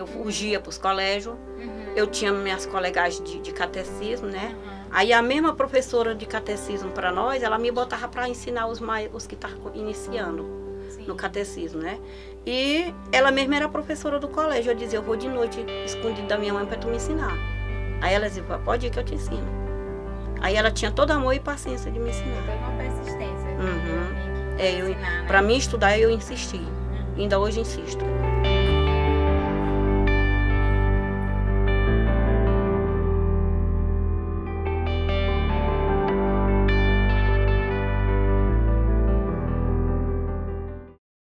Eu fugia para os colégios. Uhum. Eu tinha minhas colegas de, de catecismo, né? Uhum. Aí a mesma professora de catecismo para nós, ela me botava para ensinar os mais, os que estavam iniciando Sim. no catecismo, né? E ela mesma era professora do colégio. Eu dizia, eu vou de noite escondido da minha mãe para tu me ensinar. Aí ela dizia, pode ir que eu te ensino. Aí ela tinha todo amor e paciência de me ensinar. Toda uma persistência. Né? Uhum. É, né? para mim estudar eu insisti. Uhum. Ainda hoje insisto.